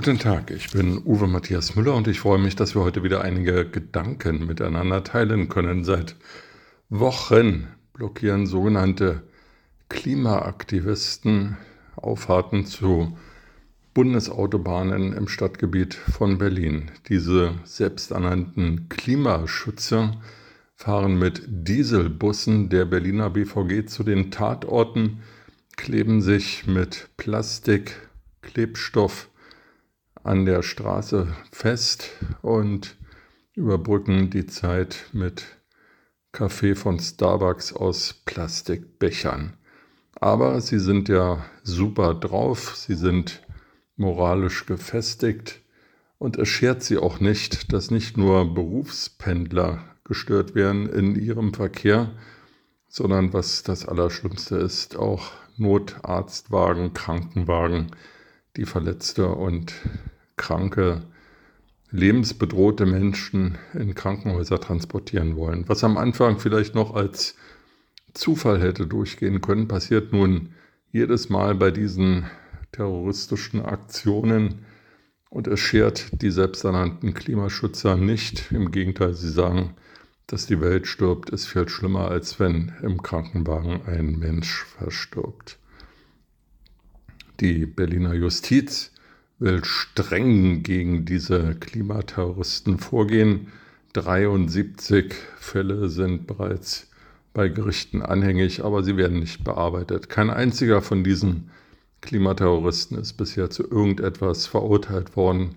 Guten Tag, ich bin Uwe Matthias Müller und ich freue mich, dass wir heute wieder einige Gedanken miteinander teilen können. Seit Wochen blockieren sogenannte Klimaaktivisten Auffahrten zu Bundesautobahnen im Stadtgebiet von Berlin. Diese selbsternannten Klimaschützer fahren mit Dieselbussen der Berliner BVG zu den Tatorten, kleben sich mit Plastik, Klebstoff an der Straße fest und überbrücken die Zeit mit Kaffee von Starbucks aus Plastikbechern. Aber sie sind ja super drauf, sie sind moralisch gefestigt und es schert sie auch nicht, dass nicht nur Berufspendler gestört werden in ihrem Verkehr, sondern was das Allerschlimmste ist, auch Notarztwagen, Krankenwagen, die Verletzte und kranke, lebensbedrohte Menschen in Krankenhäuser transportieren wollen. Was am Anfang vielleicht noch als Zufall hätte durchgehen können, passiert nun jedes Mal bei diesen terroristischen Aktionen und es schert die selbsternannten Klimaschützer nicht. Im Gegenteil, sie sagen, dass die Welt stirbt, ist viel schlimmer, als wenn im Krankenwagen ein Mensch verstirbt. Die Berliner Justiz will streng gegen diese Klimaterroristen vorgehen. 73 Fälle sind bereits bei Gerichten anhängig, aber sie werden nicht bearbeitet. Kein einziger von diesen Klimaterroristen ist bisher zu irgendetwas verurteilt worden.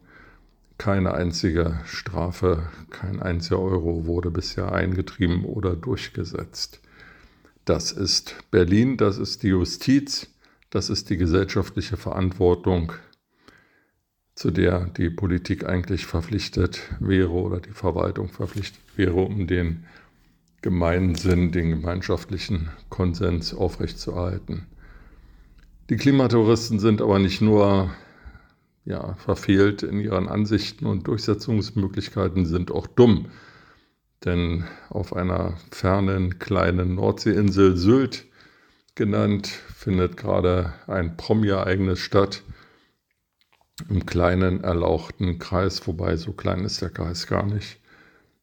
Keine einzige Strafe, kein einziger Euro wurde bisher eingetrieben oder durchgesetzt. Das ist Berlin, das ist die Justiz, das ist die gesellschaftliche Verantwortung zu der die Politik eigentlich verpflichtet wäre oder die Verwaltung verpflichtet wäre, um den Gemeinsinn, den gemeinschaftlichen Konsens aufrechtzuerhalten. Die Klimatouristen sind aber nicht nur ja, verfehlt in ihren Ansichten und Durchsetzungsmöglichkeiten, sind auch dumm. Denn auf einer fernen kleinen Nordseeinsel Sylt genannt findet gerade ein Promi-Ereignis statt, im kleinen, erlauchten Kreis, wobei so klein ist der Kreis gar nicht.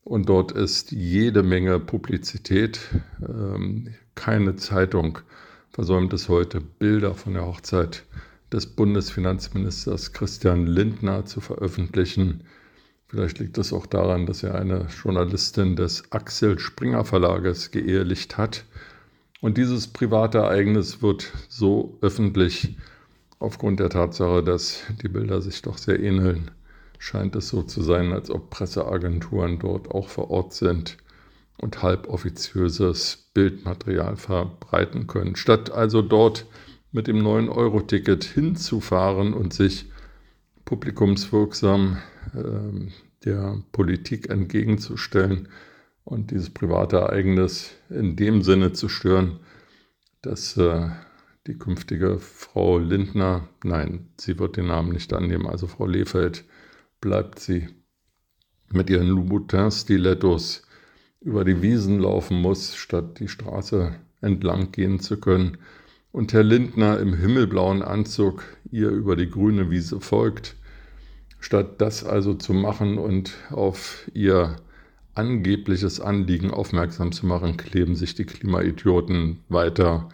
Und dort ist jede Menge Publizität. Ähm, keine Zeitung versäumt es heute, Bilder von der Hochzeit des Bundesfinanzministers Christian Lindner zu veröffentlichen. Vielleicht liegt es auch daran, dass er eine Journalistin des Axel Springer Verlages geehelicht hat. Und dieses private Ereignis wird so öffentlich Aufgrund der Tatsache, dass die Bilder sich doch sehr ähneln, scheint es so zu sein, als ob Presseagenturen dort auch vor Ort sind und halboffiziöses Bildmaterial verbreiten können. Statt also dort mit dem 9-Euro-Ticket hinzufahren und sich publikumswirksam äh, der Politik entgegenzustellen und dieses private Ereignis in dem Sinne zu stören, dass äh, die künftige Frau Lindner, nein, sie wird den Namen nicht annehmen, also Frau Lefeld, bleibt sie mit ihren Louboutin-Stilettos über die Wiesen laufen muss, statt die Straße entlang gehen zu können. Und Herr Lindner im himmelblauen Anzug ihr über die grüne Wiese folgt. Statt das also zu machen und auf ihr angebliches Anliegen aufmerksam zu machen, kleben sich die Klimaidioten weiter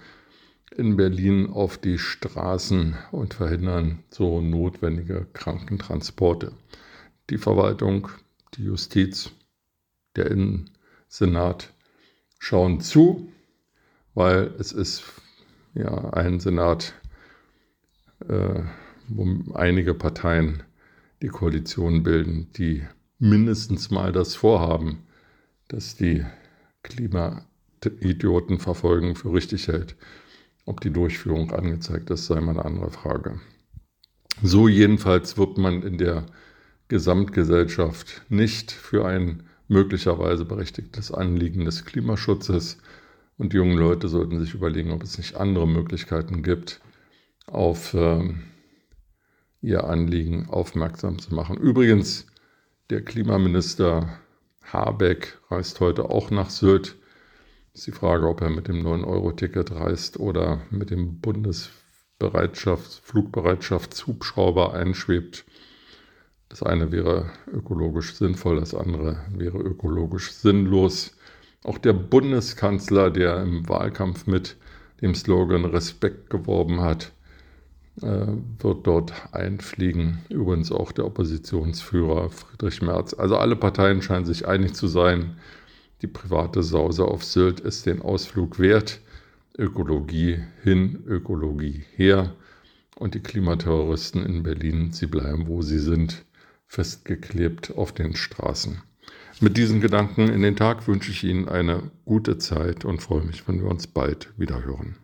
in Berlin auf die Straßen und verhindern so notwendige Krankentransporte. Die Verwaltung, die Justiz, der Innensenat schauen zu, weil es ist ja ein Senat, äh, wo einige Parteien die Koalition bilden, die mindestens mal das Vorhaben, dass die Klimaidioten verfolgen, für richtig hält. Ob die Durchführung angezeigt ist, sei mal eine andere Frage. So jedenfalls wird man in der Gesamtgesellschaft nicht für ein möglicherweise berechtigtes Anliegen des Klimaschutzes und die jungen Leute sollten sich überlegen, ob es nicht andere Möglichkeiten gibt, auf äh, ihr Anliegen aufmerksam zu machen. Übrigens, der Klimaminister Habeck reist heute auch nach Sylt ist die Frage, ob er mit dem 9-Euro-Ticket reist oder mit dem Bundesbereitschafts-, Flugbereitschaftshubschrauber einschwebt. Das eine wäre ökologisch sinnvoll, das andere wäre ökologisch sinnlos. Auch der Bundeskanzler, der im Wahlkampf mit dem Slogan Respekt geworben hat, äh, wird dort einfliegen. Übrigens auch der Oppositionsführer Friedrich Merz. Also alle Parteien scheinen sich einig zu sein, die private Sause auf Sylt ist den Ausflug wert. Ökologie hin, Ökologie her. Und die Klimaterroristen in Berlin, sie bleiben, wo sie sind, festgeklebt auf den Straßen. Mit diesen Gedanken in den Tag wünsche ich Ihnen eine gute Zeit und freue mich, wenn wir uns bald wieder hören.